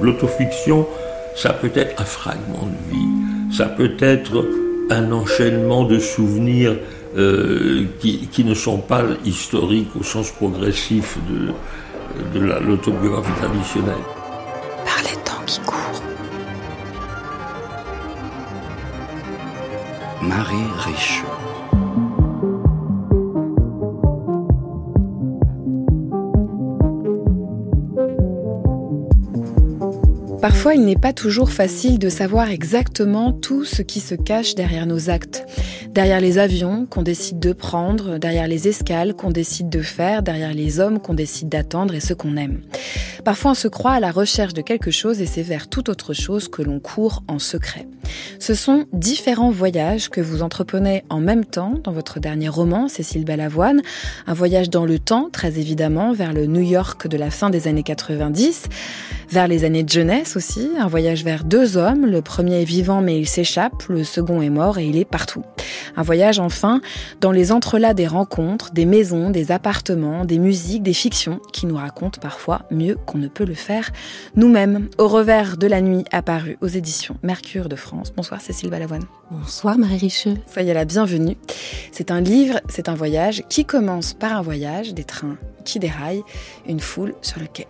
L'autofiction, ça peut être un fragment de vie, ça peut être un enchaînement de souvenirs euh, qui, qui, ne sont pas historiques au sens progressif de, de l'autobiographie traditionnelle. Par les temps qui courent. Marie Riche. Parfois, il n'est pas toujours facile de savoir exactement tout ce qui se cache derrière nos actes. Derrière les avions qu'on décide de prendre, derrière les escales qu'on décide de faire, derrière les hommes qu'on décide d'attendre et ceux qu'on aime. Parfois, on se croit à la recherche de quelque chose et c'est vers toute autre chose que l'on court en secret. Ce sont différents voyages que vous entreprenez en même temps dans votre dernier roman, Cécile Balavoine. Un voyage dans le temps, très évidemment, vers le New York de la fin des années 90, vers les années de jeunesse aussi, un voyage vers deux hommes. Le premier est vivant mais il s'échappe, le second est mort et il est partout. Un voyage enfin dans les entrelacs des rencontres, des maisons, des appartements, des musiques, des fictions qui nous racontent parfois mieux qu'on ne peut le faire nous-mêmes. Au revers de la nuit apparu aux éditions Mercure de France. Bonsoir Cécile Balavoine. Bonsoir Marie Richeux. Soyez la bienvenue. C'est un livre, c'est un voyage qui commence par un voyage, des trains qui déraillent, une foule sur le quai.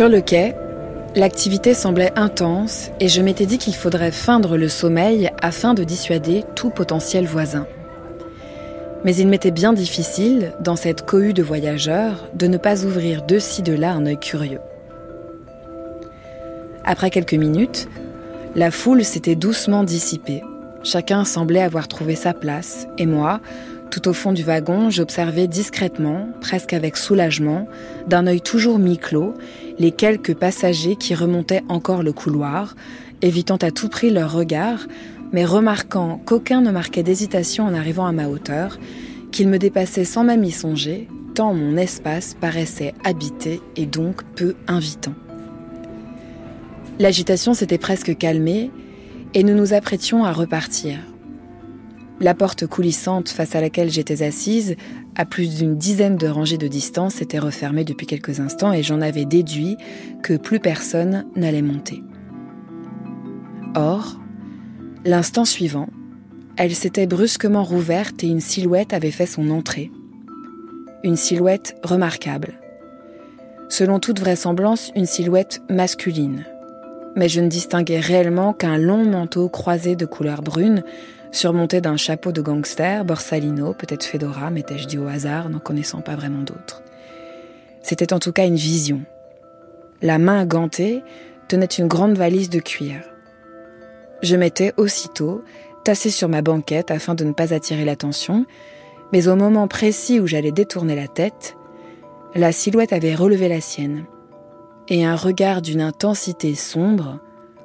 Sur le quai, l'activité semblait intense et je m'étais dit qu'il faudrait feindre le sommeil afin de dissuader tout potentiel voisin. Mais il m'était bien difficile, dans cette cohue de voyageurs, de ne pas ouvrir de ci de là un œil curieux. Après quelques minutes, la foule s'était doucement dissipée. Chacun semblait avoir trouvé sa place, et moi, tout au fond du wagon, j'observais discrètement, presque avec soulagement, d'un œil toujours mi-clos, les quelques passagers qui remontaient encore le couloir, évitant à tout prix leur regard, mais remarquant qu'aucun ne marquait d'hésitation en arrivant à ma hauteur, qu'ils me dépassaient sans même y songer, tant mon espace paraissait habité et donc peu invitant. L'agitation s'était presque calmée et nous nous apprêtions à repartir. La porte coulissante face à laquelle j'étais assise, à plus d'une dizaine de rangées de distance, était refermée depuis quelques instants et j'en avais déduit que plus personne n'allait monter. Or, l'instant suivant, elle s'était brusquement rouverte et une silhouette avait fait son entrée. Une silhouette remarquable. Selon toute vraisemblance, une silhouette masculine. Mais je ne distinguais réellement qu'un long manteau croisé de couleur brune surmonté d'un chapeau de gangster, Borsalino, peut-être Fedora, m'étais-je dit au hasard, n'en connaissant pas vraiment d'autres. C'était en tout cas une vision. La main gantée tenait une grande valise de cuir. Je m'étais aussitôt tassé sur ma banquette afin de ne pas attirer l'attention, mais au moment précis où j'allais détourner la tête, la silhouette avait relevé la sienne, et un regard d'une intensité sombre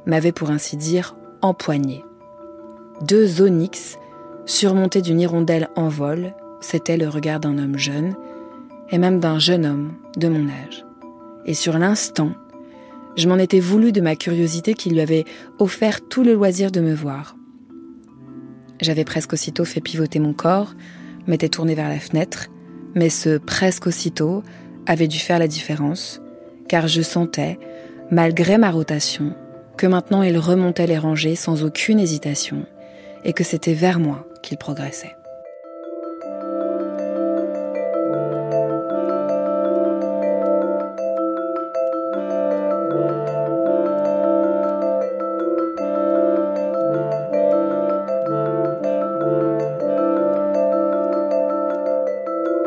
m'avait pour ainsi dire empoigné. Deux onyx, surmontés d'une hirondelle en vol, c'était le regard d'un homme jeune, et même d'un jeune homme de mon âge. Et sur l'instant, je m'en étais voulu de ma curiosité qui lui avait offert tout le loisir de me voir. J'avais presque aussitôt fait pivoter mon corps, m'étais tourné vers la fenêtre, mais ce presque aussitôt avait dû faire la différence, car je sentais, malgré ma rotation, que maintenant il remontait les rangées sans aucune hésitation, et que c'était vers moi qu'il progressait.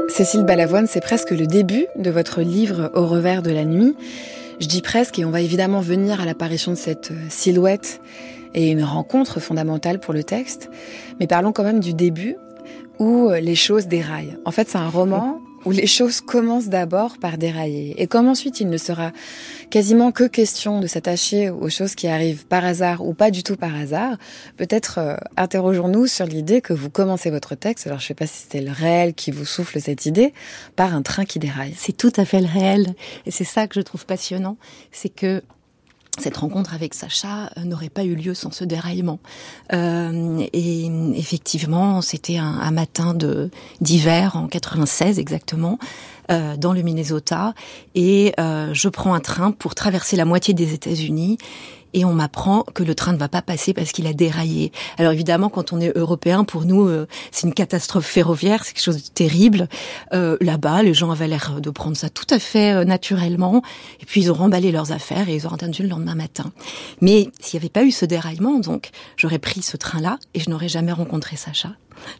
Cécile Balavoine, c'est presque le début de votre livre Au revers de la nuit. Je dis presque, et on va évidemment venir à l'apparition de cette silhouette et une rencontre fondamentale pour le texte. Mais parlons quand même du début où euh, les choses déraillent. En fait, c'est un roman où les choses commencent d'abord par dérailler et comme ensuite il ne sera quasiment que question de s'attacher aux choses qui arrivent par hasard ou pas du tout par hasard, peut-être euh, interrogeons-nous sur l'idée que vous commencez votre texte, alors je ne sais pas si c'était le réel qui vous souffle cette idée, par un train qui déraille. C'est tout à fait le réel et c'est ça que je trouve passionnant, c'est que cette rencontre avec Sacha euh, n'aurait pas eu lieu sans ce déraillement. Euh, et effectivement, c'était un, matin de d'hiver en 96 exactement, euh, dans le Minnesota, et je prends un train pour traverser la moitié des États-Unis et on m'apprend que le train ne va pas passer parce qu'il a déraillé. Alors évidemment, quand on est européen, pour nous, euh, c'est une catastrophe ferroviaire, c'est quelque chose de terrible. Euh, Là-bas, les gens avaient l'air de prendre ça tout à fait euh, naturellement, et puis ils ont remballé leurs affaires et ils ont entendu le lendemain matin. Mais s'il n'y avait pas eu ce déraillement, donc j'aurais pris ce train-là et je n'aurais jamais rencontré Sacha.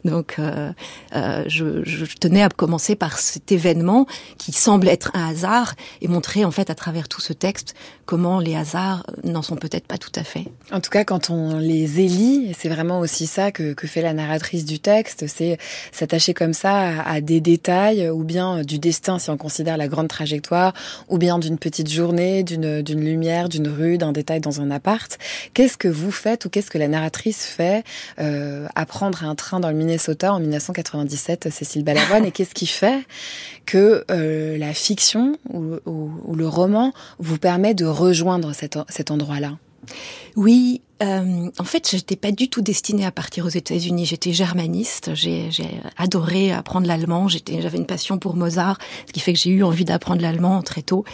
Donc, euh, euh, je, tenais à commencer par cet événement qui semble être un hasard et montrer en fait à travers tout ce texte comment les hasards n'en sont peut-être pas tout à fait. En tout cas, quand on les élit, c'est vraiment aussi ça que, fait la narratrice du texte, c'est s'attacher comme ça à, à, des détails ou bien du destin si on considère la grande trajectoire, ou bien d'une petite journée, d'une lumière, d'une rue, d'un détail dans un appart. Qu'est-ce que vous faites ou qu'est-ce que la narratrice fait euh, à prendre un train dans le Minnesota en 1997, Cécile Balavoine, et qu'est-ce qui fait que euh, la fiction ou, le roman vous permet de rejoindre cet endroit-là? Oui, euh, en fait, j'étais pas du tout destinée à partir aux États-Unis. J'étais germaniste. J'ai adoré apprendre l'allemand. J'avais une passion pour Mozart, ce qui fait que j'ai eu envie d'apprendre l'allemand très tôt.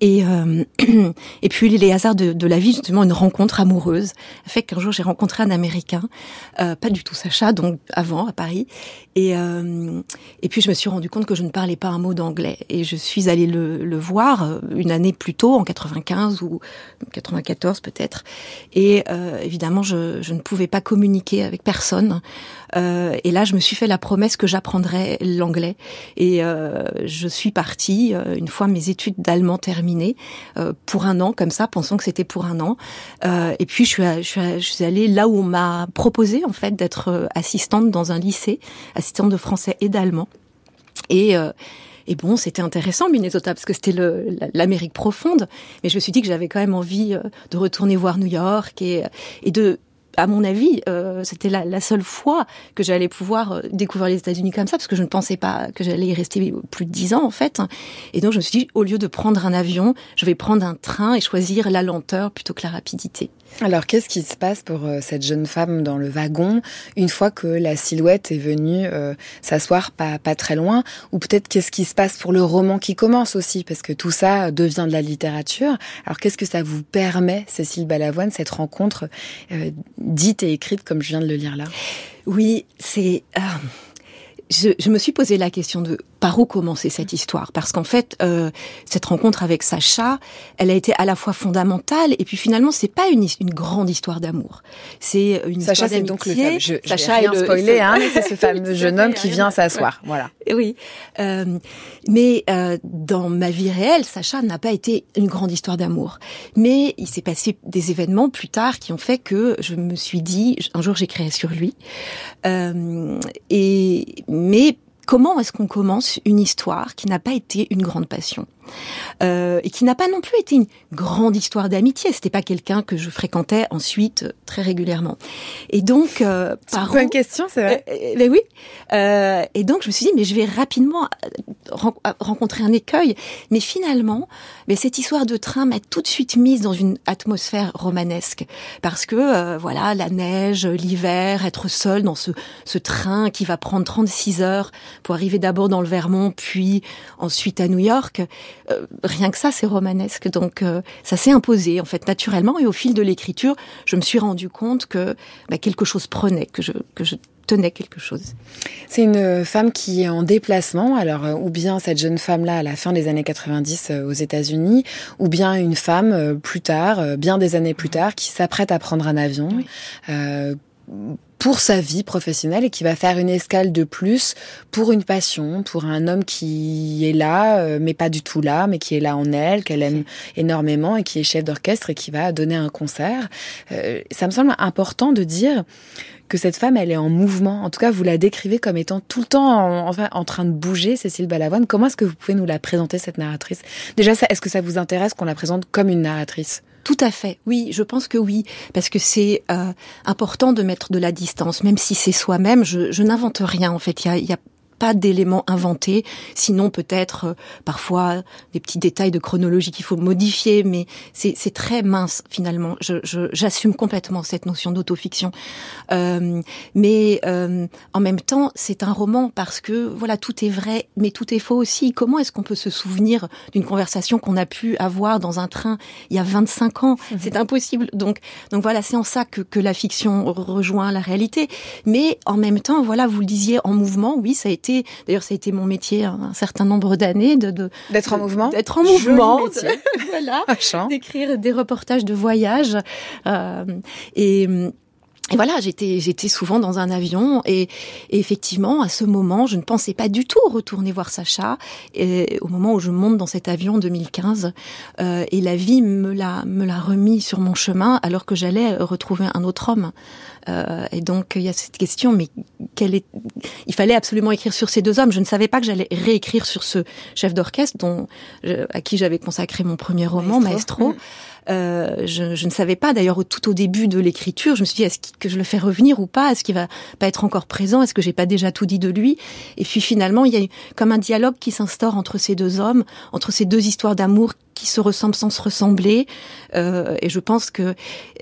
Et euh, et puis les hasards de, la vie, justement, une rencontre amoureuse, fait qu'un jour j'ai rencontré un Américain, euh, pas du tout Sacha, donc avant à Paris. Et euh, et puis je me suis rendu compte que je ne parlais pas un mot d'anglais. Et je suis allée le, le voir euh, une année plus tôt, en 95 ou 94 peut-être. Et euh, euh, évidemment, je, ne pouvais pas communiquer avec personne. Euh, et là, je me suis fait la promesse que j'apprendrais l'anglais. Et euh, je suis partie, une fois mes études d'allemand terminées, pour un an, comme ça, pensant que c'était pour un an. et puis, je suis allée là où on m'a proposé, en fait, d'être assistante dans un lycée, assistante de français et d'allemand. Et et bon, c'était intéressant Minnesota parce que c'était l'Amérique profonde. Mais je me suis dit que j'avais quand même envie euh, de retourner voir New York et, et de à mon avis, euh, c'était la, la, seule fois que j'allais pouvoir euh, découvrir les États-Unis comme ça, parce que je ne pensais pas que j'allais y rester plus de dix ans en fait. Et donc je me suis dit, au lieu de prendre un avion, je vais prendre un train et choisir la lenteur plutôt que la rapidité. Alors, qu'est-ce qui se passe pour euh, cette jeune femme dans le wagon une fois que la silhouette est venue s'asseoir pas, très loin? Ou peut-être qu'est-ce qui se passe pour le roman qui commence aussi? Parce que tout ça devient de la littérature. Alors, qu'est-ce que ça vous permet, Cécile Balavoine, cette rencontre dite et écrite comme je viens de le lire là. Oui, c'est... Euh, je, je, me suis posé la question de par où commencer cette histoire Parce qu'en fait, euh, cette rencontre avec Sacha, elle a été à la fois fondamentale et puis finalement, c'est pas une, une grande histoire d'amour. C'est une Sacha, c'est donc le fameux, je, Sacha rien est spoilé, hein, c'est ce fameux jeune homme qui vient s'asseoir. Voilà. Oui, euh, mais euh, dans ma vie réelle, Sacha n'a pas été une grande histoire d'amour. Mais il s'est passé des événements plus tard qui ont fait que je me suis dit, un jour j'écrirai sur lui. Euh, et mais comment est-ce qu'on commence une histoire qui n'a pas été une grande passion? Euh, et qui n'a pas non plus été une grande histoire d'amitié. C'était pas quelqu'un que je fréquentais ensuite euh, très régulièrement. Et donc, euh, par une question, c'est vrai. Euh, ben oui. Euh, et donc, je me suis dit, mais je vais rapidement ren rencontrer un écueil. Mais finalement, mais cette histoire de train m'a tout de suite mise dans une atmosphère romanesque parce que euh, voilà, la neige, l'hiver, être seul dans ce, ce train qui va prendre 36 heures pour arriver d'abord dans le Vermont, puis ensuite à New York euh, rien que ça, c'est romanesque. Donc euh, ça s'est imposé en fait naturellement. Et au fil de l'écriture, je me suis rendu compte que bah, quelque chose prenait, que je que je tenais quelque chose. C'est une femme qui est en déplacement, alors euh, ou bien cette jeune femme-là à la fin des années 90 aux États-Unis, ou bien une femme plus tard, bien des années plus tard, qui s'apprête à prendre un avion. Oui. Pour sa vie professionnelle et qui va faire une escale de plus pour une passion, pour un homme qui est là, euh, mais pas du tout là, mais qui est là en elle, qu'elle aime énormément et qui est chef d'orchestre et qui va donner un concert. Euh, ça me semble important de dire que cette femme, elle est en mouvement. En tout cas, vous la décrivez comme étant tout le temps en, enfin, en train de bouger, Cécile Balavoine. Comment est-ce que vous pouvez nous la présenter, cette narratrice? Déjà, est-ce que ça vous intéresse qu'on la présente comme une narratrice? Tout à fait, oui, je pense que oui, parce que c'est euh, important de mettre de la distance, même si c'est soi-même. Je, je n'invente rien en fait. Il y a pas d'éléments inventés, sinon peut-être euh, parfois des petits détails de chronologie qu'il faut modifier, mais c'est très mince finalement. J'assume je, complètement cette notion d'autofiction, euh, mais euh, en même temps c'est un roman parce que voilà tout est vrai, mais tout est faux aussi. Comment est-ce qu'on peut se souvenir d'une conversation qu'on a pu avoir dans un train il y a 25 ans? Mhm. C'est impossible. Donc donc voilà, c'est en ça que, que la fiction rejoint la réalité, mais en même temps voilà, vous le disiez en mouvement, oui, ça a été d'ailleurs, ça a été mon métier un, certain nombre d'années de d'être en mouvement, d'être en mouvement, voilà, d'écrire des reportages de voyage euh, et et voilà, j'étais j'étais souvent dans un avion et, effectivement à ce moment, je ne pensais pas du tout retourner voir Sacha. Et au moment où je monte dans cet avion en 2015, euh, et la vie me l'a me l'a remis sur mon chemin alors que j'allais retrouver un autre homme. Euh, et donc il y a cette question, mais quel est Il fallait absolument écrire sur ces deux hommes. Je ne savais pas que j'allais réécrire sur ce chef d'orchestre dont à qui j'avais consacré mon premier roman, Maestro. Mm. Euh, je, je, ne savais pas. D'ailleurs, tout au début de l'écriture, je me suis dit est-ce que je le fais revenir ou pas? Est-ce qu'il va pas être encore présent? Est-ce que j'ai pas déjà tout dit de lui? Et puis finalement, il y a comme un dialogue qui s'instaure entre ces deux hommes, entre ces deux histoires d'amour qui se ressemblent sans se ressembler. Euh, et je pense que,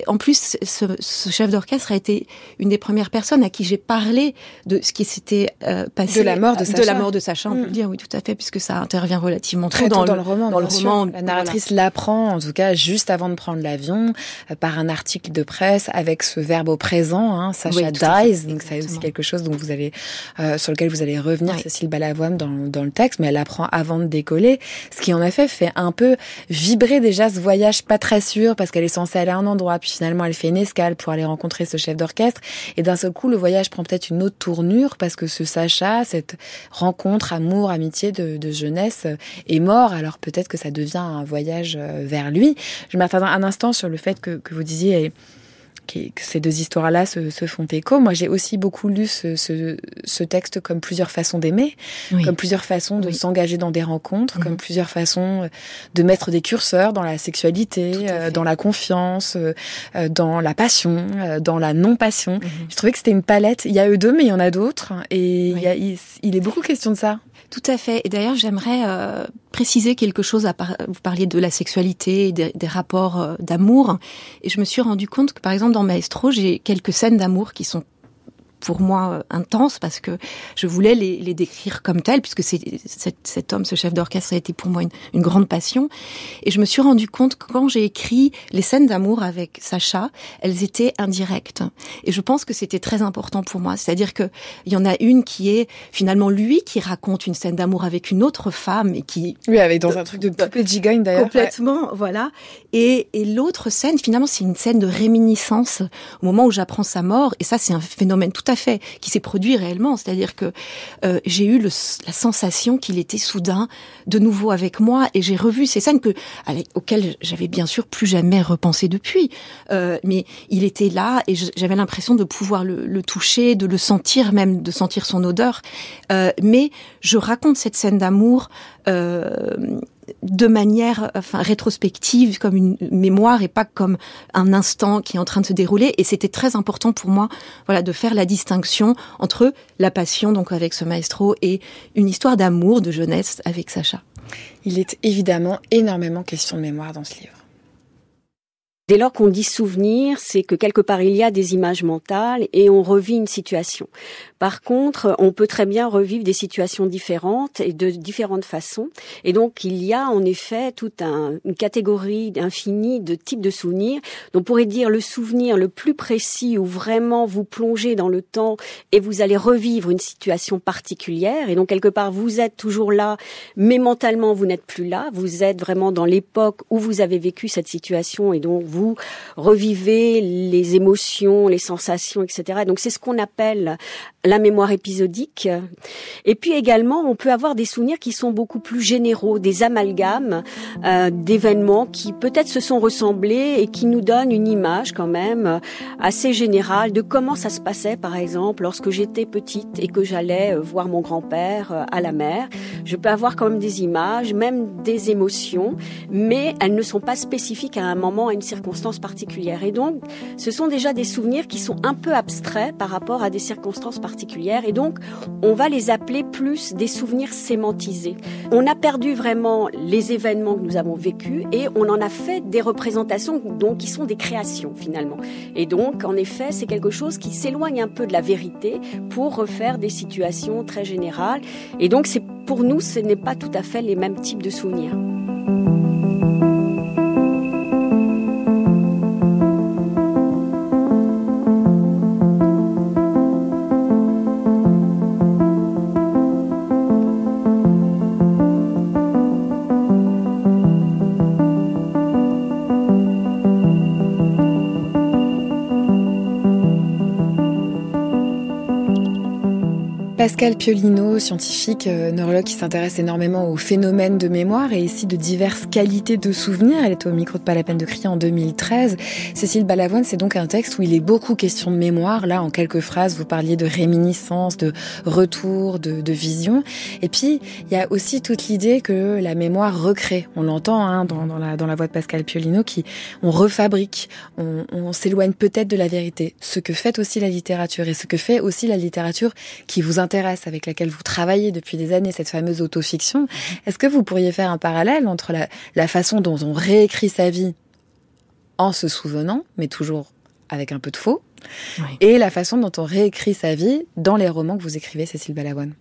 en plus, ce, ce chef d'orchestre a été une des premières personnes à qui j'ai parlé de ce qui s'était euh, passé de la mort de Sacha. De la mort de Sacha, on peut le mm. dire, oui, tout à fait, puisque ça intervient relativement très tôt dans, le, roman. Dans le roman, la narratrice l'apprend, en tout cas, juste avant de prendre l'avion, euh, par un article de presse avec ce verbe au présent, hein, Sacha dies. Donc c'est aussi quelque chose dont vous allez, euh, sur lequel vous allez revenir, Cécile Balavoine, dans, dans le texte, mais elle apprend avant de décoller, ce qui en effet fait un peu vibrer déjà ce voyage pas très sûr parce qu'elle est censée aller à un endroit, puis finalement elle fait une escale pour aller rencontrer ce chef d'orchestre, et d'un seul coup le voyage prend peut-être une autre tournure parce que ce Sacha, cette rencontre, amour, amitié de, de jeunesse est mort, alors peut-être que ça devient un voyage euh, vers lui. Je m'attends un instant sur le fait que, que vous disiez que ces deux histoires-là se, se, font écho. Moi, j'ai aussi beaucoup lu ce, ce, ce, texte comme plusieurs façons d'aimer, comme plusieurs façons de s'engager dans des rencontres, comme mhm. plusieurs façons euh, de mettre des curseurs dans la sexualité, euh, dans la confiance, euh, dans la passion, dans la non-passion. Mhm. Je trouvais que c'était une palette. Il y a eux deux, mais il y en a d'autres. Et il, y a, il, il est beaucoup question de ça. Tout à fait. Et d'ailleurs, j'aimerais euh, préciser quelque chose. À Vous parliez de la sexualité, des, des rapports euh, d'amour. Et je me suis rendu compte que, par exemple, dans Maestro, j'ai quelques scènes d'amour qui sont pour moi euh, intense parce que je voulais les, les décrire comme telles puisque c'est cet, cet, homme, ce chef d'orchestre a été pour moi une, une, grande passion. Et je me suis rendu compte que quand j'ai écrit les scènes d'amour avec Sacha, elles étaient indirectes. Et je pense que c'était très important pour moi, c'est-à-dire que il y en a une qui est finalement lui qui raconte une scène d'amour avec une autre femme et qui oui avec dans un truc de de gigogne d'ailleurs. Complètement voilà. Et, et l'autre scène finalement c'est une scène de réminiscence au moment où j'apprends sa mort. Et ça c'est un phénomène tout fait, qui s'est produit réellement. C'est-à-dire que euh, j'ai eu la sensation qu'il était soudain de nouveau avec moi et j'ai revu ces scènes que, auxquelles j'avais bien sûr plus jamais repensé depuis. Euh, mais il était là et j'avais l'impression de pouvoir le, toucher, de le sentir même, de sentir son odeur. Euh, mais je raconte cette scène d'amour de manière enfin rétrospective comme une mémoire et pas comme un instant qui est en train de se dérouler et c'était très important pour moi voilà de faire la distinction entre la passion donc avec ce maestro et une histoire d'amour de jeunesse avec Sacha. Il est évidemment énormément question de mémoire dans ce livre. Dès lors qu'on dit souvenir, c'est que quelque part il y a des images mentales et on revit une situation. Par contre, on peut très bien revivre des situations différentes et de différentes façons. Et donc, il y a en effet toute une catégorie infinie de types de souvenirs. Donc, on pourrait dire le souvenir le plus précis où vraiment vous plongez dans le temps et vous allez revivre une situation particulière. Et donc, quelque part, vous êtes toujours là, mais mentalement, vous n'êtes plus là. Vous êtes vraiment dans l'époque où vous avez vécu cette situation et donc vous revivez les émotions, les sensations, etc. Donc c'est ce qu'on appelle la mémoire épisodique. Et puis également, on peut avoir des souvenirs qui sont beaucoup plus généraux, des amalgames euh, d'événements qui peut-être se sont ressemblés et qui nous donnent une image quand même assez générale de comment ça se passait, par exemple, lorsque j'étais petite et que j'allais euh, voir mon grand-père euh, à la mer. Je peux avoir quand même des images, même des émotions, mais elles ne sont pas spécifiques à un moment, à une circonstance particulière. Et donc, ce sont déjà des souvenirs qui sont un peu abstraits par rapport à des circonstances particulières et donc on va les appeler plus des souvenirs sémantisés. On a perdu vraiment les événements que nous avons vécus et on en a fait des représentations donc qui sont des créations finalement. Et donc en effet, c'est quelque chose qui s'éloigne un peu de la vérité pour refaire des situations très générales et donc c'est pour nous ce n'est pas tout à fait les mêmes types de souvenirs. Pascal Piolino, scientifique, euh, neurologue qui s'intéresse énormément aux phénomènes de mémoire et ici de diverses qualités de souvenirs. Elle était au micro de Pas la peine de crier en 2013. Cécile Balavoine, c'est donc un texte où il est beaucoup question de mémoire. Là, en quelques phrases, vous parliez de réminiscence, de retour, de, de vision. Et puis, il y a aussi toute l'idée que la mémoire recrée. On l'entend hein, dans, dans, la, dans la voix de Pascal Piolino, qui on refabrique, on, on s'éloigne peut-être de la vérité. Ce que fait aussi la littérature et ce que fait aussi la littérature qui vous intéresse avec laquelle vous travaillez depuis des années, cette fameuse autofiction, est-ce que vous pourriez faire un parallèle entre la, façon dont on réécrit sa vie en se souvenant, mais toujours avec un peu de faux, et la façon dont on réécrit sa vie dans les romans que vous écrivez, Cécile Balavoine?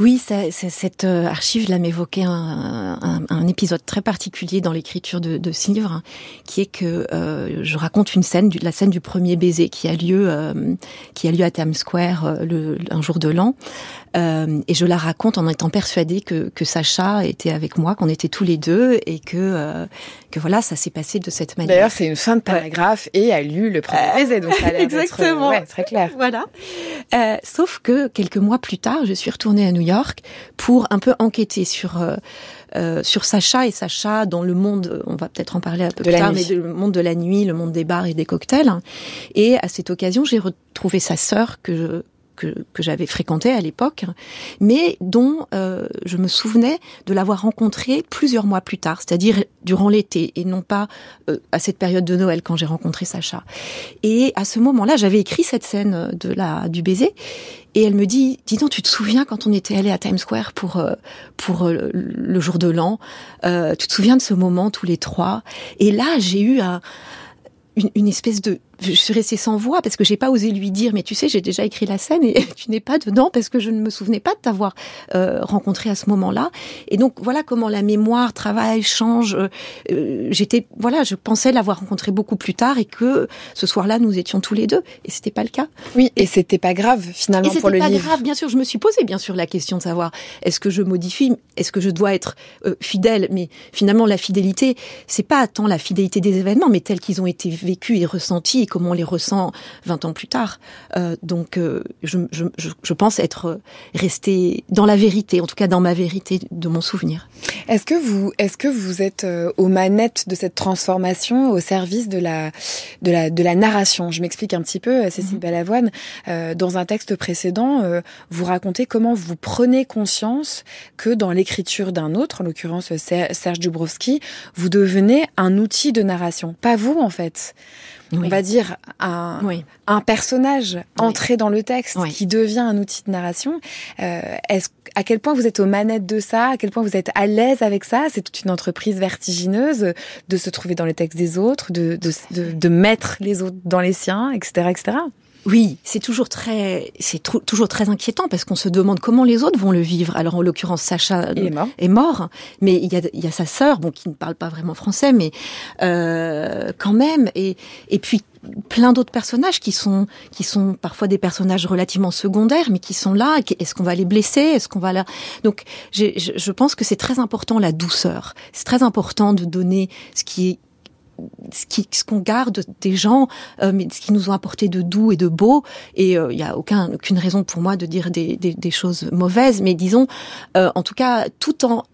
Oui, ça, cette euh, archive là m'évoquait un, épisode très particulier dans l'écriture de, de ce livre, qui est que euh, je raconte une scène, la scène du premier baiser qui a lieu, euh, qui a lieu à Times Square le, un jour de l'an, et je la raconte en étant persuadée que, que Sacha était avec moi, qu'on était tous les deux, et que que voilà, ça s'est passé de cette manière. D'ailleurs, c'est une fin de paragraphe et a lu le premier baiser, donc ça a Exactement, ouais, très clair. Voilà. sauf que quelques mois plus tard, je suis retournée à New York pour un peu enquêter sur euh, euh, sur Sacha et Sacha dans le monde, on va peut-être en parler un peu plus tard, mais le monde de la nuit, le monde des bars et des cocktails. Et à cette occasion, j'ai retrouvé sa sœur que je, que, j'avais fréquenté à l'époque, mais dont euh, je me souvenais de l'avoir rencontré plusieurs mois plus tard, c'est-à-dire durant l'été et non pas euh, à cette période de Noël quand j'ai rencontré Sacha. Et à ce moment-là, j'avais écrit cette scène de la du baiser et elle me dit, dis donc, tu te souviens quand on était allé à Times Square pour euh, pour le jour de l'an, tu te souviens de ce moment tous les trois? Et là, j'ai eu un, une, une espèce de je suis restée sans voix parce que j'ai pas osé lui dire mais tu sais j'ai déjà écrit la scène et tu n'es pas dedans parce que je ne me souvenais pas de t'avoir euh, rencontré à ce moment-là. Et donc voilà comment la mémoire travaille change euh, euh, j'étais voilà je pensais l'avoir rencontré beaucoup plus tard et que ce soir-là nous étions tous les deux. Et c'était pas le cas. Oui et, c'était pas grave finalement pour le livre. c'était pas grave. Bien sûr je me suis posé bien sûr la question de savoir est-ce que je modifie est-ce que je dois être fidèle? Mais finalement la fidélité c'est pas tant la fidélité des événements mais tels qu'ils ont été vécus et ressentis comment on les ressent 20 ans plus tard. Euh, donc, euh, je, je, je, pense être resté dans la vérité, en tout cas dans ma vérité de mon souvenir. Est-ce que vous, est-ce que vous êtes euh, aux manettes de cette transformation au service de la, de la, de la narration? Je m'explique un petit peu, Cécile mm Balavoine. dans un texte précédent, vous racontez comment vous prenez conscience que dans l'écriture d'un autre, en l'occurrence Serge Dubrovski, vous devenez un outil de narration. Pas vous, en fait on va dire, un, un personnage entré dans le texte qui devient un outil de narration. Euh, est-ce, à quel point vous êtes aux manettes de ça? À quel point vous êtes à l'aise avec ça? C'est toute une entreprise vertigineuse de se trouver dans les textes des autres, de, de, de, de mettre les autres dans les siens, etc., etc. Oui, c'est toujours très, c'est toujours très inquiétant parce qu'on se demande comment les autres vont le vivre. Alors en l'occurrence, Sacha est mort. mais il y a, il y a sa sœur, bon, qui ne parle pas vraiment français, mais euh, quand même. Et, et puis plein d'autres personnages qui sont qui sont parfois des personnages relativement secondaires, mais qui sont là. Est-ce qu'on va les blesser? Est-ce qu'on va là Donc, je pense que c'est très important la douceur. C'est très important de donner ce qui est ce qu'on garde des gens, euh, mais ce qui nous ont apporté de doux et de beau. Et il n'y a aucun, aucune raison pour moi de dire des, des, choses mauvaises, mais disons, en tout cas, tout en euh,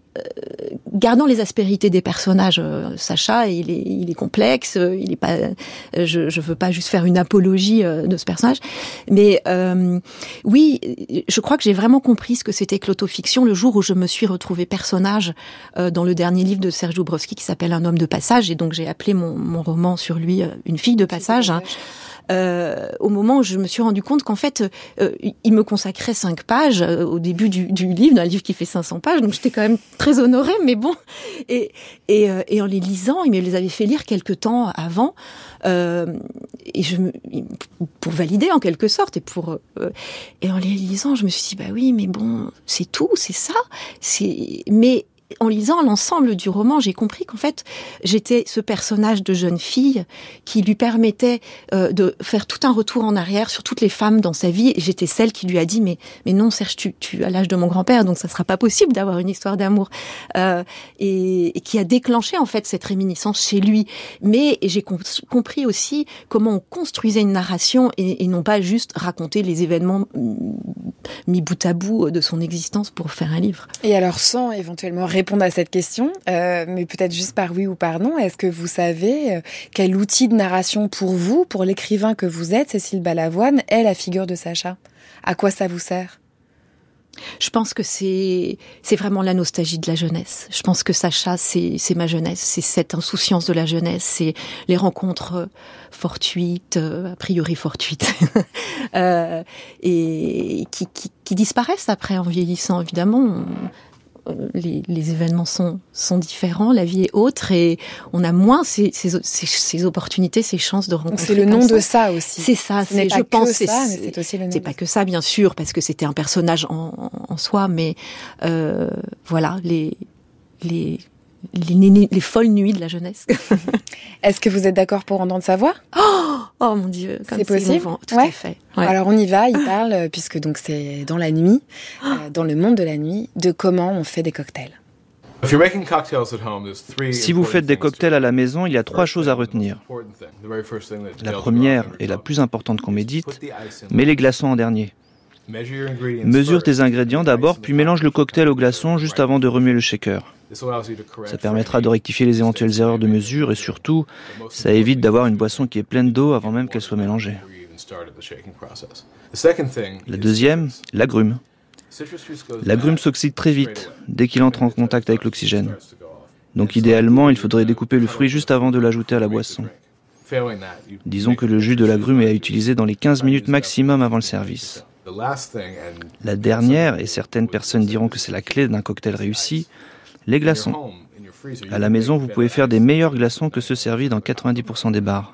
gardant les aspérités des personnages, euh, Sacha, il est, il est complexe, euh, il est pas, je, je veux pas juste faire une apologie de ce personnage, mais oui, je crois que j'ai vraiment compris ce que c'était que l'autofiction le jour où je me suis retrouvée personnage dans le dernier livre de Serge Dubrovski qui s'appelle Un homme de passage, et donc j'ai appelé mon, mon roman sur lui Une fille de passage. Hein euh, au moment où je me suis rendu compte qu'en fait, euh, il me consacrait cinq pages euh, au début du, du livre, d'un livre qui fait 500 pages, donc j'étais quand même très honorée, mais bon. Et, et, euh, et, en les lisant, il me les avait fait lire quelque temps avant, et je me, pour valider en quelque sorte, et pour et en les lisant, je me suis dit bah oui, mais bon, c'est tout, c'est ça, c'est mais en lisant l'ensemble du roman, j'ai compris qu'en fait, j'étais ce personnage de jeune fille qui lui permettait euh, de faire tout un retour en arrière sur toutes les femmes dans sa vie. Et j'étais celle qui lui a dit, mais, mais non, Serge, tu, tu as l'âge de mon grand-père, donc ça sera pas possible d'avoir une histoire d'amour. Euh, et, qui a déclenché en fait cette réminiscence chez lui. Mais j'ai compris aussi comment on construisait une narration et, et non pas juste raconter les événements mm, mis bout à bout de son existence pour faire un livre. Et alors sans éventuellement répondre à cette question, euh, mais peut-être juste par oui ou par non. Est-ce que vous savez euh, quel outil de narration pour vous, pour l'écrivain que vous êtes, Cécile Balavoine, est la figure de Sacha? À quoi ça vous sert? Je pense que c'est c'est vraiment la nostalgie de la jeunesse. Je pense que Sacha, c'est c'est ma jeunesse, c'est cette insouciance de la jeunesse, c'est les rencontres euh, fortuites, a priori fortuites, euh, et qui, disparaissent après en vieillissant. Évidemment, euh, les, les, événements sont, sont différents, la vie est autre et on a moins ces, ces, ces, opportunités, ces chances de rencontrer. C'est le nom de ça aussi. C'est ça. C'est je pense c'est c'est aussi le nom. C'est pas que ça, bien sûr, parce que c'était un personnage en, en, soi, mais euh, voilà les les les, les, folles nuits de la jeunesse. Est-ce que vous êtes d'accord pour entendre sa voix? Oh, oh, mon Dieu, c'est possible? Tout à fait. Alors on y va. Il parle euh, puisque donc c'est dans la nuit, euh, dans le monde de la nuit, de comment on fait des cocktails. Si vous faites des cocktails à la maison, il y a trois choses à retenir. La première et la plus importante qu'on médite, mets les glaçons en dernier. Mesure tes ingrédients d'abord, puis mélange le cocktail au glaçon juste avant de remuer le shaker. Ça permettra de rectifier les éventuelles erreurs de mesure et surtout, ça évite d'avoir une boisson qui est pleine d'eau avant même qu'elle soit mélangée. La deuxième, l'agrume. L'agrume s'oxyde très vite dès qu'il entre en contact avec l'oxygène. Donc idéalement, il faudrait découper le fruit juste avant de l'ajouter à la boisson. Disons que le jus de l'agrume est à utiliser dans les 15 minutes maximum avant le service. La dernière, et certaines personnes diront que c'est la clé d'un cocktail réussi, les glaçons. À la maison, vous pouvez faire des meilleurs glaçons que ceux servis dans 90% des bars.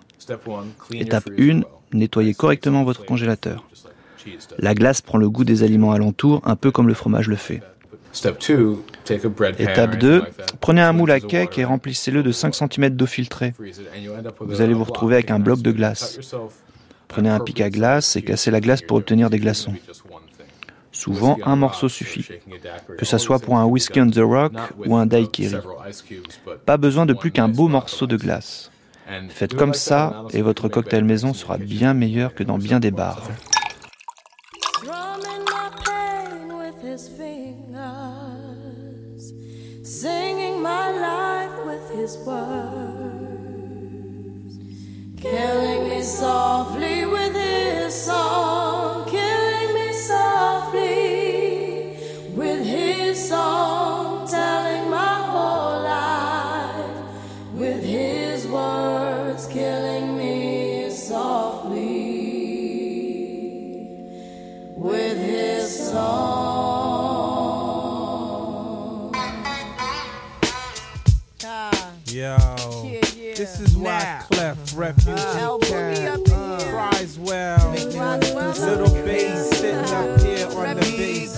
Étape 1, nettoyez correctement votre congélateur. La glace prend le goût des aliments alentours, un peu comme le fromage le fait. Étape 2, prenez un moule à cake et remplissez-le de 5 cm d'eau filtrée. Vous allez vous retrouver avec un bloc de glace. Prenez un pic à glace et cassez la glace pour obtenir des glaçons. Souvent, un morceau suffit, que ce soit pour un whisky on the rock ou un daiquiri. Pas besoin de plus qu'un beau morceau de glace. Faites comme ça et votre cocktail maison sera bien meilleur que dans bien des bars. Refuge. Uh, uh, cries. Little bass sitting up here on the bass.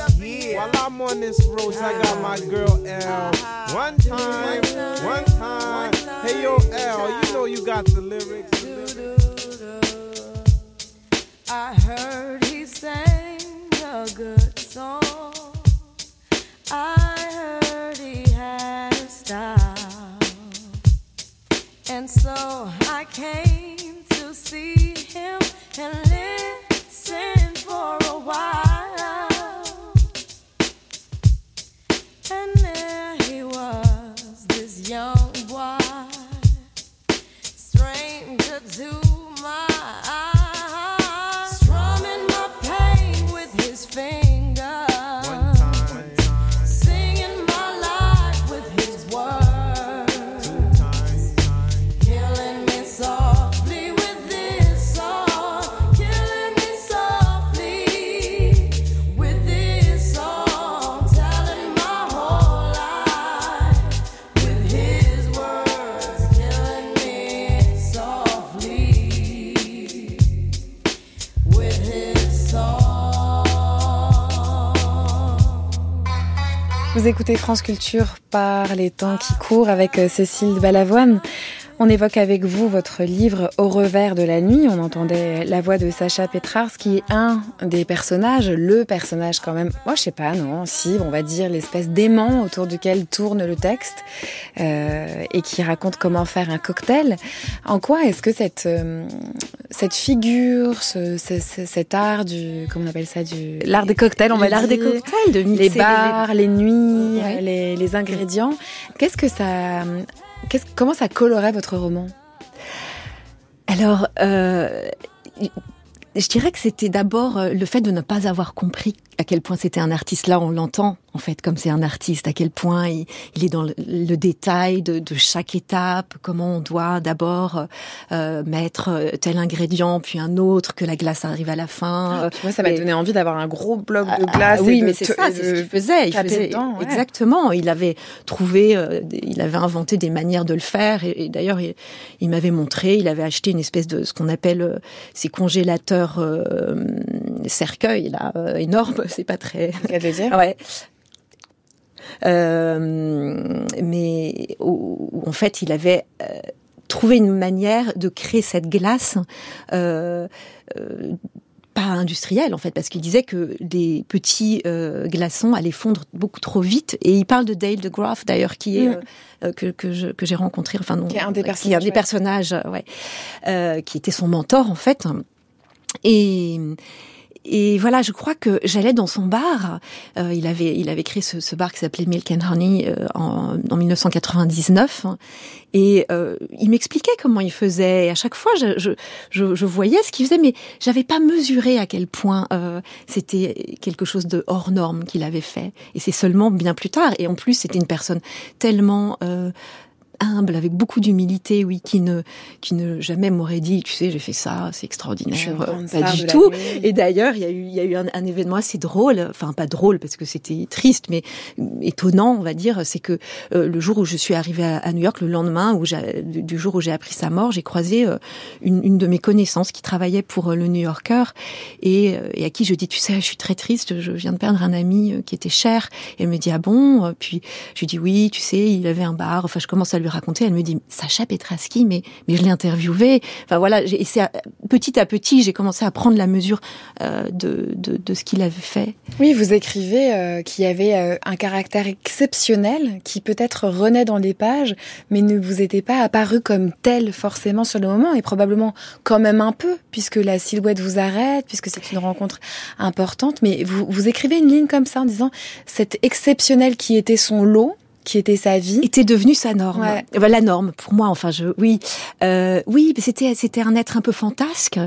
While I'm on this road, I got my girl L. One time, one time. Hey yo, L, you know you got the lyrics. I heard he sang a good song. I heard he had a style. And so I came to see him and listen. France Culture par les temps qui courent avec euh, Cécile Balavoine. On évoque avec vous votre livre Au revers de la nuit. On entendait la voix de Sacha Petrars, qui est un des personnages, le personnage quand même. Moi, je sais pas, non, si, on va dire l'espèce d'aimant autour duquel tourne le texte euh, et qui raconte comment faire un cocktail. En quoi est-ce que cette euh, cette figure, ce, cet art du, comment on appelle ça, du l'art des cocktails, on va l'art des cocktails, de mixer les bars, les, nuits, les, les ingrédients. Qu'est-ce que ça comment ça colorait votre roman? Alors, euh, je dirais que c'était d'abord euh, le fait de ne pas avoir compris à quel point c'était un artiste. Là, on l'entend, en fait, comme c'est un artiste, à quel point il, est dans le, détail de, de, chaque étape, comment on doit d'abord euh, mettre euh, tel ingrédient, puis un autre, que la glace arrive à la fin. Ah, moi, ça m'a donné envie d'avoir un gros bloc de ah, glace. Ah, oui, mais c'est ça, c'est ce qu'il faisait. Il faisait exactement. Il avait trouvé, euh, il avait inventé des manières de le faire. Et, d'ailleurs, il, m'avait montré, il avait acheté une espèce de ce qu'on appelle ces congélateurs cercueils là, énormes c'est pas très. dire. ouais. Euh, mais en fait, il avait euh, trouvé une manière de créer cette glace. Euh, pas industrielle en fait parce qu'il disait que des petits glaçons allaient fondre beaucoup trop vite et il parle de Dale de Graff d'ailleurs qui est mm. que que j'ai rencontré enfin non, qui est un des personnages, un des personnages ouais, qui était son mentor en fait et et voilà, je crois que j'allais dans son bar. Euh, il avait, il avait créé ce, ce bar qui s'appelait Milk and Honey euh, en, en, 1999, et euh, il m'expliquait comment il faisait. Et à chaque fois, je, je, je, je voyais ce qu'il faisait, mais j'avais pas mesuré à quel point euh, c'était quelque chose de hors norme qu'il avait fait. Et c'est seulement bien plus tard. Et en plus, c'était une personne tellement euh, humble, avec beaucoup d'humilité, oui, qui ne, qui ne jamais m'aurait dit, tu sais, j'ai fait ça, c'est extraordinaire, pas du tout. Et d'ailleurs, il y a eu, il y a eu un, un, événement assez drôle, enfin pas drôle parce que c'était triste, mais étonnant, on va dire, c'est que euh, le jour où je suis arrivée à, New York, le lendemain où du jour où j'ai appris sa mort, j'ai croisé euh, une, une, de mes connaissances qui travaillait pour euh, le New Yorker et, et, à qui je dis, tu sais, je suis très triste, je viens de perdre un ami qui était cher. Et elle me dit, ah bon? Puis je lui dis, oui, tu sais, il avait un bar. Enfin, je commence à lui raconter. Elle me dit Sacha Petraski, mais mais je l'ai interviewé. Enfin voilà, et c'est petit à petit, j'ai commencé à prendre la mesure euh, de, de, de ce qu'il avait fait. Oui, vous écrivez euh, qu'il y avait euh, un caractère exceptionnel qui peut-être renaît dans les pages, mais ne vous était pas apparu comme tel forcément sur le moment, et probablement quand même un peu, puisque la silhouette vous arrête, puisque c'est une rencontre importante. Mais vous, vous écrivez une ligne comme ça en disant cet exceptionnel qui était son lot qui était sa vie. Était devenu sa norme. La norme pour moi enfin je oui. Euh, oui c'était c'était un être un peu fantasque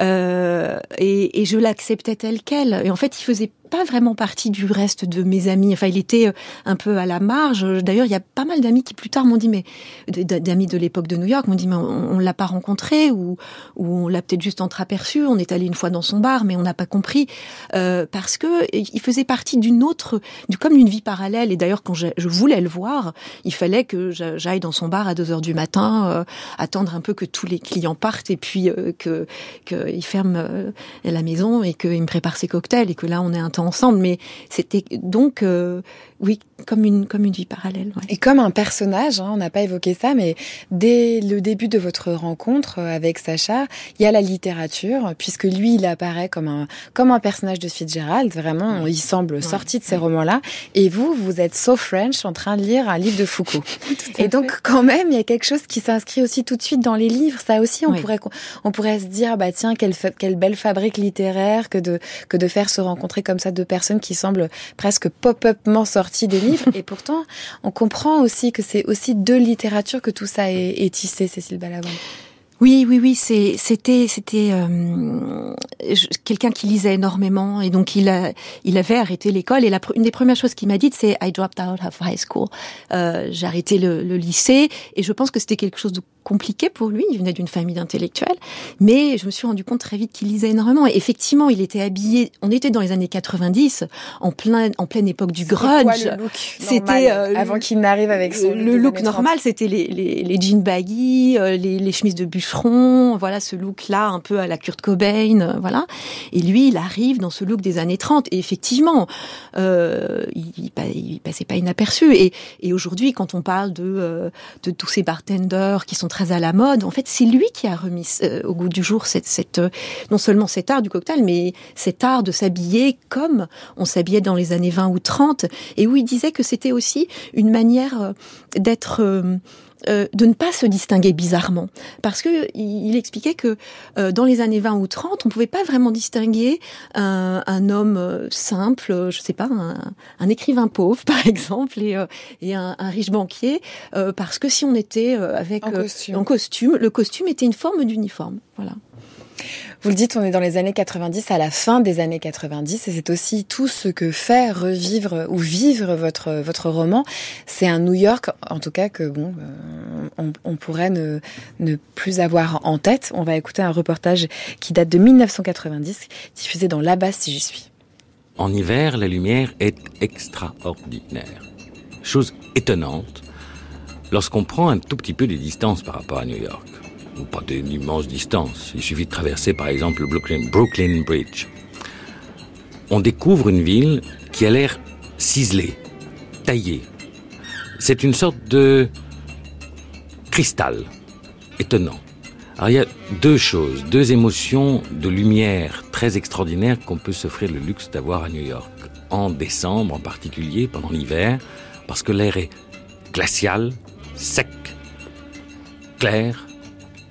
euh, et, et je l'acceptais tel quel. Et en fait il faisait pas vraiment partie du reste de mes amis. Enfin, il était euh, un peu à la marge. D'ailleurs, il y a pas mal d'amis qui plus tard m'ont dit, mais d'amis de l'époque de New York m'ont dit, mais on, l'a pas rencontré ou, on l'a peut-être juste entreaperçu. On est allé une fois dans son bar, mais on n'a pas compris euh, parce que il faisait partie d'une autre, comme une vie parallèle. Et d'ailleurs, quand je, voulais le voir, il fallait que j'aille dans son bar à 2 heures du matin, euh, attendre un peu que tous les clients partent et puis que qu'il ferme la maison et qu'il me prépare ses cocktails et que là on est un temps ensemble, mais c'était donc euh, oui, comme une, comme une vie parallèle. Et comme un personnage, hein, on n'a pas évoqué ça, mais dès le début de votre rencontre euh, avec Sacha, il y a la littérature, puisque lui, il apparaît comme un, comme un personnage de Fitzgerald, vraiment, il semble sorti de ces romans-là. Et vous, vous êtes so French en train de lire un livre de Foucault. et donc, quand même, il y a quelque chose qui s'inscrit aussi tout de suite dans les livres. Ça aussi, on pourrait, on pourrait se dire, bah tiens, quelle, quelle belle fabrique littéraire que de, que de faire se rencontrer comme ça deux personnes qui semblent presque pop-upement sorties des livres. et pourtant, on comprend aussi que c'est aussi de littérature que tout ça est, tissé, Cécile Balavant. Oui, oui, oui, c'était c'était euh, quelqu'un qui lisait énormément et donc il il avait arrêté l'école et la, une des premières choses qu'il m'a dites c'est I dropped out of high school. Euh, j'ai arrêté le, le, lycée et je pense que c'était quelque chose de compliqué pour lui. Il venait d'une famille d'intellectuels, mais je me suis rendu compte très vite qu'il lisait énormément. Et effectivement, il était habillé. On était dans les années 90, en plein, en pleine époque du grunge. C'était euh, avant qu'il n'arrive avec son le look normal. C'était les, les, les, jeans baggy, euh, les, les, chemises de bûcheron. Voilà ce look-là, un peu à la Kurt Cobain. Euh, voilà. Et lui, il arrive dans ce look des années 30. Et effectivement, euh, il, il, passait pas inaperçu. Et, et aujourd'hui, quand on parle de, de tous ces bartenders qui sont très à la mode. En fait, c'est lui qui a remis euh, au goût du jour cette, euh, non seulement cet art du cocktail, mais cet art de s'habiller comme on s'habillait dans les années 20 ou 30, et où il disait que c'était aussi une manière euh, d'être euh, de ne pas se distinguer bizarrement. Parce que il, expliquait que euh, dans les années 20 ou 30, on pouvait pas vraiment distinguer un, un homme euh, simple, je sais pas, un, un, écrivain pauvre par exemple, et, et un, un, riche banquier, parce que si on était avec en costume, le costume était une forme d'uniforme. Voilà. Vous le dites, on est dans les années 90, à la fin des années 90, et c'est aussi tout ce que fait revivre ou vivre votre votre roman. C'est un New York, en tout cas que bon, euh, on, pourrait ne ne plus avoir en tête. On va écouter un reportage qui date de 1990, diffusé dans La Basse si j'y suis. En hiver, la lumière est extraordinaire. Chose étonnante lorsqu'on prend un tout petit peu de distance par rapport à New York pas d'une immense distance. Il suffit de traverser par exemple le Brooklyn, Brooklyn Bridge. On découvre une ville qui a l'air ciselée, taillée. C'est une sorte de cristal étonnant. Alors il y a deux choses, deux émotions de lumière très extraordinaires qu'on peut s'offrir le luxe d'avoir à New York. En décembre en particulier, pendant l'hiver, parce que l'air est glacial, sec, clair,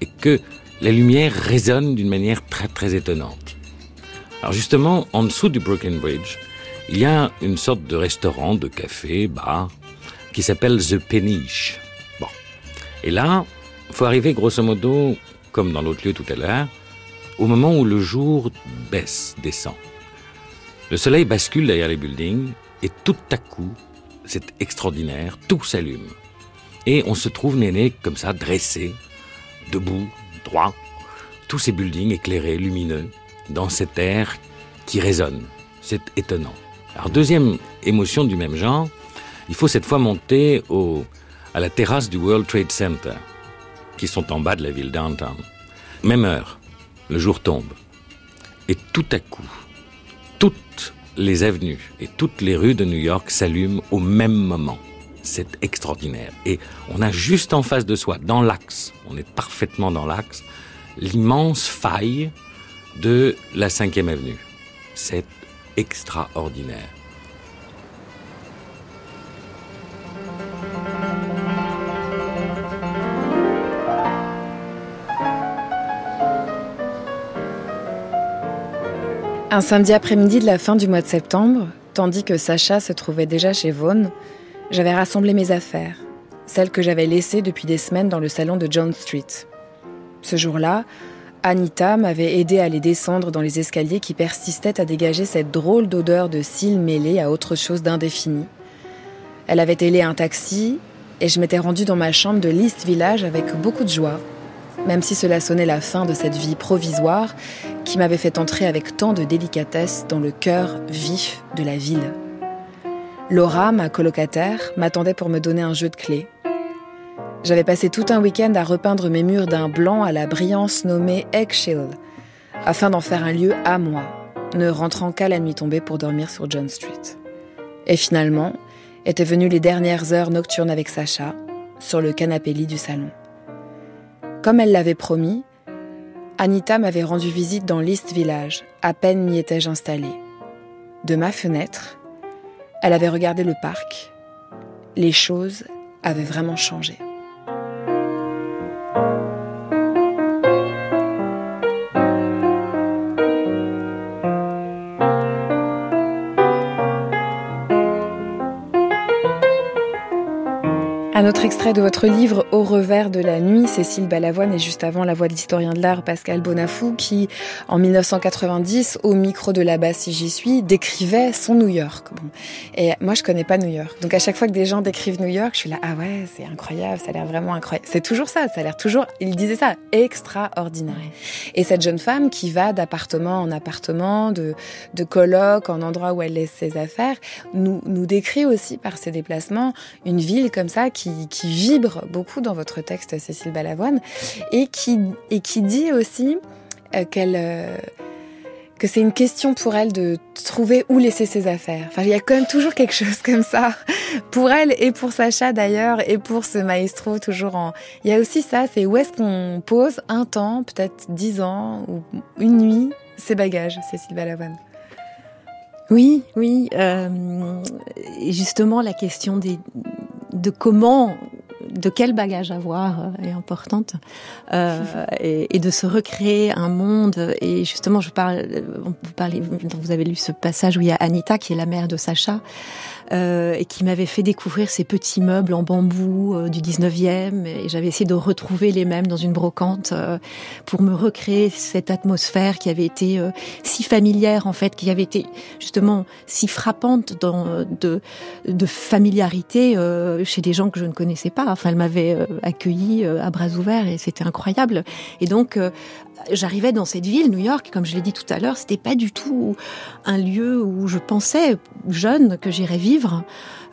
et que la lumière résonne d'une manière très très étonnante. Alors justement, en dessous du Brooklyn Bridge, il y a une sorte de restaurant, de café, bar, qui s'appelle The Peniche. Bon. Et là, faut arriver grosso modo, comme dans l'autre lieu tout à l'heure, au moment où le jour baisse, descend. Le soleil bascule derrière les buildings et tout à coup, c'est extraordinaire, tout s'allume. Et on se trouve néné comme ça, dressé, debout, droit, tous ces buildings éclairés, lumineux, dans cet air qui résonne. C'est étonnant. Alors deuxième émotion du même genre, il faut cette fois monter au, à la terrasse du World Trade Center, qui sont en bas de la ville downtown. Même heure, le jour tombe. Et tout à coup, toutes les avenues et toutes les rues de New York s'allument au même moment c'est extraordinaire. Et on a juste en face de soi, dans l'axe, on est parfaitement dans l'axe, l'immense faille de la 5e avenue. C'est extraordinaire. Un samedi après-midi de la fin du mois de septembre, tandis que Sacha se trouvait déjà chez Vaughan, j'avais rassemblé mes affaires, celles que j'avais laissées depuis des semaines dans le salon de John Street. Ce jour-là, Anita m'avait aidé à les descendre dans les escaliers qui persistaient à dégager cette drôle d'odeur de cils mêlés à autre chose d'indéfini. Elle avait ailé un taxi et je m'étais rendue dans ma chambre de l'East Village avec beaucoup de joie, même si cela sonnait la fin de cette vie provisoire qui m'avait fait entrer avec tant de délicatesse dans le cœur vif de la ville. Laura, ma colocataire, m'attendait pour me donner un jeu de clés. J'avais passé tout un week-end à repeindre mes murs d'un blanc à la brillance nommée Eggshell, afin d'en faire un lieu à moi, ne rentrant qu'à la nuit tombée pour dormir sur John Street. Et finalement, étaient venues les dernières heures nocturnes avec Sacha, sur le canapé lit du salon. Comme elle l'avait promis, Anita m'avait rendu visite dans l'East Village, à peine m'y étais-je installée. De ma fenêtre, elle avait regardé le parc. Les choses avaient vraiment changé. Un autre extrait de votre livre Au revers de la nuit, Cécile Balavoine et juste avant la voix de l'historien de l'art Pascal Bonafou qui, en 1990, au micro de la bas si j'y suis, décrivait son New York. Et moi, je connais pas New York. Donc à chaque fois que des gens décrivent New York, je suis là, ah ouais, c'est incroyable, ça a l'air vraiment incroyable. C'est toujours ça, ça a l'air toujours, il disait ça, extraordinaire. Et cette jeune femme qui va d'appartement en appartement, de, de colloque en endroit où elle laisse ses affaires, nous, nous décrit aussi par ses déplacements une ville comme ça qui qui, vibre beaucoup dans votre texte, Cécile Balavoine, et qui, et qui dit aussi euh, qu'elle... Euh, que c'est une question pour elle de trouver où laisser ses affaires. Enfin, il y a quand même toujours quelque chose comme ça pour elle et pour Sacha d'ailleurs et pour ce maestro toujours en. Il y a aussi ça, c'est où est-ce qu'on pose un temps, peut-être dix ans ou une nuit, ses bagages, Cécile Balavoine? Oui, oui. Euh, justement, la question des, de comment de quel bagage avoir euh, est importante euh, et, de se recréer un monde. Et justement je parle vous parlez vous avez lu ce passage où il y a Anita qui est la mère de Sacha euh, et qui m'avait fait découvrir ces petits meubles en bambou euh, du 19e. Et j'avais essayé de retrouver les mêmes dans une brocante euh, pour me recréer cette atmosphère qui avait été si familière, en fait, qui avait été justement si frappante de, de familiarité chez des gens que je ne connaissais pas. Enfin, elle m'avait accueilli à bras ouverts et c'était incroyable. Et donc, j'arrivais dans cette ville, New York, comme je l'ai dit tout à l'heure, c'était pas du tout un lieu où je pensais jeune que j'irais vivre.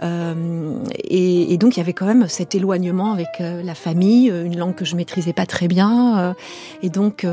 Euh, et, donc il y avait quand même cet éloignement avec euh, la famille, une langue que je maîtrisais pas très bien. Euh, et donc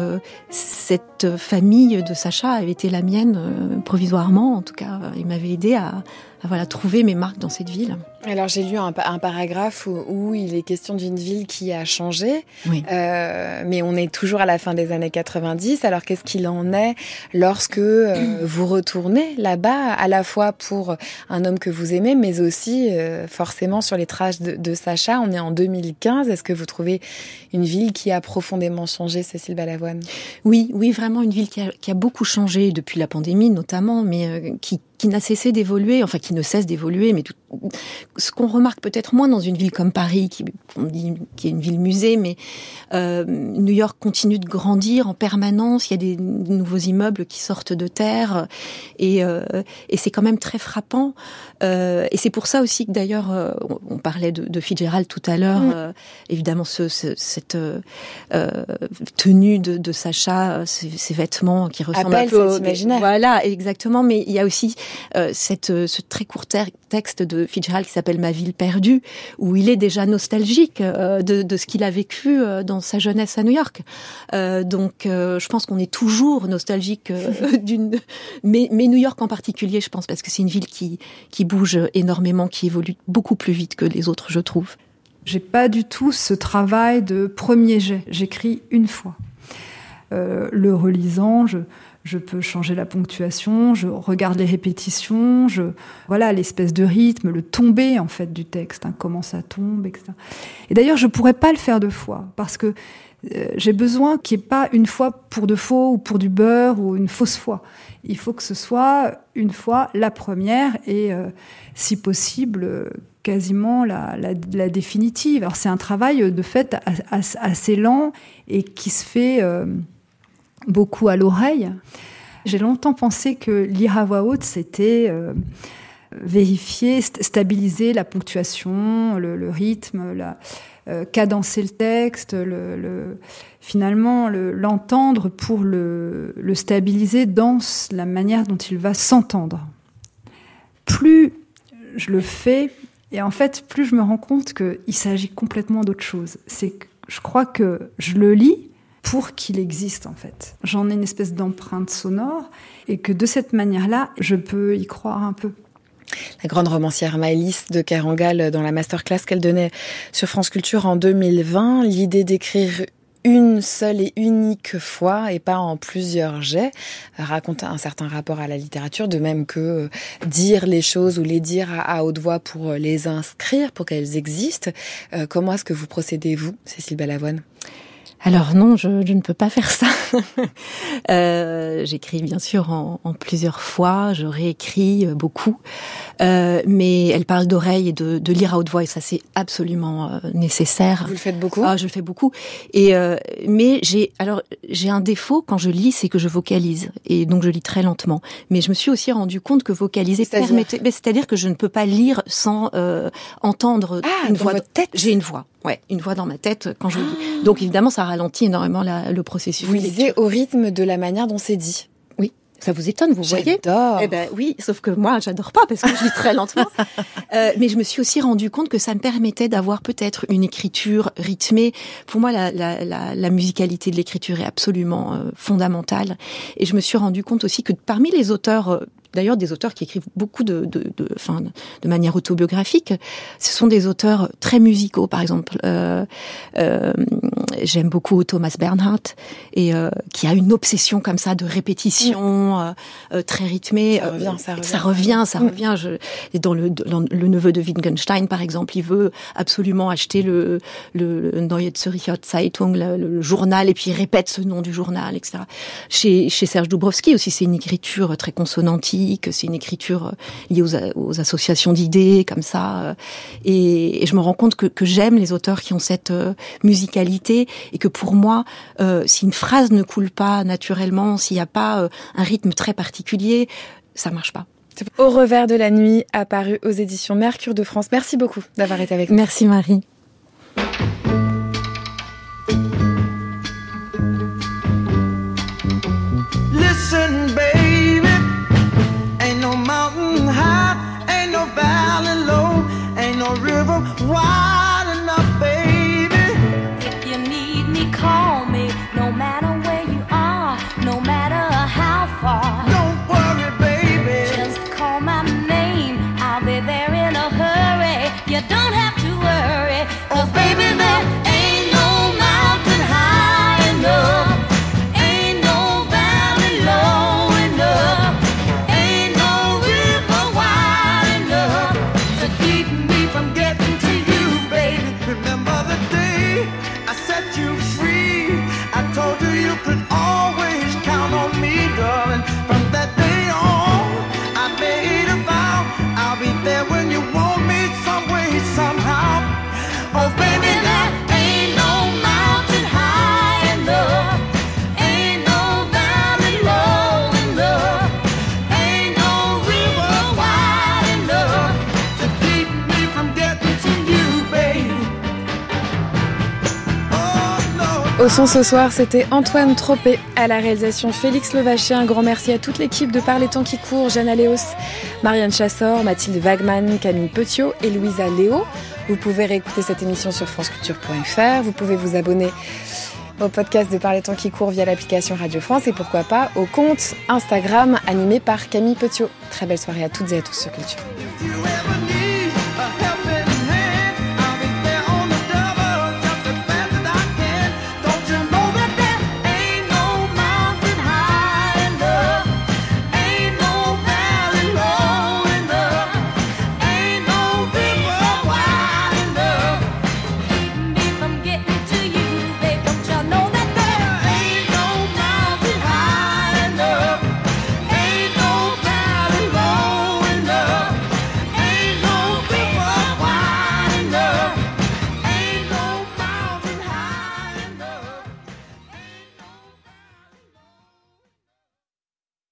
cette famille de Sacha avait été la mienne provisoirement, en tout cas, il m'avait aidé à, voilà, trouver mes marques dans cette ville. Alors j'ai lu un, paragraphe où, il est question d'une ville qui a changé, euh, mais on est toujours à la fin des années 90. Alors qu'est-ce qu'il en est lorsque euh, vous retournez là-bas, à la fois pour un homme que vous aimez, mais aussi euh, forcément sur les traces de, Sacha? On est en 2015. Est-ce que vous trouvez une ville qui a profondément changé, Cécile Balavoine? Oui, oui, vraiment une ville qui a, qui a, beaucoup changé depuis la pandémie notamment, mais qui qui n'a cessé d'évoluer, enfin qui ne cesse d'évoluer, mais tout, ce qu'on remarque peut-être moins dans une ville comme Paris, qui, on dit, qui est une ville musée, mais euh, New York continue de grandir en permanence. Il y a des nouveaux immeubles qui sortent de terre, et, euh, et c'est quand même très frappant. Euh, et c'est pour ça aussi que d'ailleurs, euh, on, parlait de, de, Fitzgerald tout à l'heure. Mm. Euh, évidemment, ce, ce, cette euh, tenue de, de Sacha, ces, ces, vêtements qui ressemblent un peu, imaginaire. voilà, exactement. Mais il y a aussi cette, ce très court texte de Fitzgerald qui s'appelle Ma ville perdue, où il est déjà nostalgique de, de, ce qu'il a vécu dans sa jeunesse à New York. donc, je pense qu'on est toujours nostalgique d'une, mais, New York en particulier, je pense, parce que c'est une ville qui, qui bouge énormément, qui évolue beaucoup plus vite que les autres, je trouve. J'ai pas du tout ce travail de premier jet. J'écris une fois. Euh, le relisant, je, je peux changer la ponctuation, je regarde les répétitions, je voilà l'espèce de rythme, le tomber en fait du texte, hein, comment ça tombe, etc. Et d'ailleurs, je pourrais pas le faire deux fois parce que euh, j'ai besoin qu'il n'y ait pas une fois pour de faux ou pour du beurre ou une fausse foi. Il faut que ce soit une fois la première et, euh, si possible, quasiment la, définitive. Alors c'est un travail de fait assez lent et qui se fait euh, beaucoup à l'oreille. J'ai longtemps pensé que lire à voix haute, c'était vérifier, stabiliser la ponctuation, le, rythme, la, euh, cadencer le texte, le, finalement l'entendre pour le, stabiliser dans la manière dont il va s'entendre. Plus je le fais, et en fait, plus je me rends compte qu'il s'agit complètement d'autre chose. C'est je crois que je le lis pour qu'il existe en fait. J'en ai une espèce d'empreinte sonore et que de cette manière-là, je peux y croire un peu. La grande romancière Maëlys de Carangal dans la masterclass qu'elle donnait sur France Culture en 2020, l'idée d'écrire une seule et unique fois et pas en plusieurs jets raconte un certain rapport à la littérature, de même que euh, dire les choses ou les dire à, haute voix pour les inscrire, pour qu'elles existent. Euh, comment est-ce que vous procédez, vous, Cécile Balavoine? Alors non, je, ne peux pas faire ça. euh, J'écris bien sûr en, en, plusieurs fois, je réécris euh, beaucoup, euh, mais elle parle d'oreille et de, de, lire à haute voix et ça c'est absolument euh, nécessaire. Vous le faites beaucoup? Ah, je le fais beaucoup. Et euh, mais j'ai alors j'ai un défaut quand je lis, c'est que je vocalise et donc je lis très lentement. Mais je me suis aussi rendu compte que vocaliser permettait, c'est-à-dire que je ne peux pas lire sans euh, entendre ah, une voix. J'ai une voix. Ouais, une voix dans ma tête quand je lis. Donc évidemment, ça ralentit énormément la, le processus. Vous lisez au rythme de la manière dont c'est dit. Oui. Ça vous étonne, vous voyez? J'adore. Eh ben oui, sauf que moi, j'adore pas parce que je lis très lentement. euh, mais je me suis aussi rendu compte que ça me permettait d'avoir peut-être une écriture rythmée. Pour moi, la, la, la, la musicalité de l'écriture est absolument euh, fondamentale. Et je me suis rendu compte aussi que parmi les auteurs euh, d'ailleurs des auteurs qui écrivent beaucoup de, de, de, enfin, de manière autobiographique. Ce sont des auteurs très musicaux, par exemple. Euh, euh, J'aime beaucoup Thomas Bernhardt et euh, qui a une obsession comme ça de répétition euh, euh, très rythmée. Ça revient, ça revient. Ça revient, ça Mm. revient. Je, et dans le, dans le neveu de Wittgenstein, par exemple, il veut absolument acheter le, le, le Neue Zürcher Zeitung, le, le, journal, et puis il répète ce nom du journal, etc. Chez, chez Serge Dubrovski aussi, c'est une écriture très consonantique, c'est une écriture liée aux, aux associations d'idées, comme ça. Et, et, je me rends compte que, que j'aime les auteurs qui ont cette euh, musicalité et que pour moi, euh, si une phrase ne coule pas naturellement, s'il n'y a pas euh, un rythme très particulier, ça marche pas. Au revers de la nuit, apparu aux éditions Mercure de France. Merci beaucoup d'avoir été avec nous. Merci Marie. Listen, baby, Ce soir, c'était Antoine Tropé à la réalisation Félix Levaché. Un grand merci à toute l'équipe de Par les temps qui courent, Jeanne Aléos, Marianne Chassor, Mathilde Wagman, Camille Petiot et Louisa Léo. Vous pouvez réécouter cette émission sur franceculture.fr. Vous pouvez vous abonner au podcast de Par les temps qui courent via l'application Radio France et pourquoi pas au compte Instagram animé par Camille Petiot. Très belle soirée à toutes et à tous sur Culture.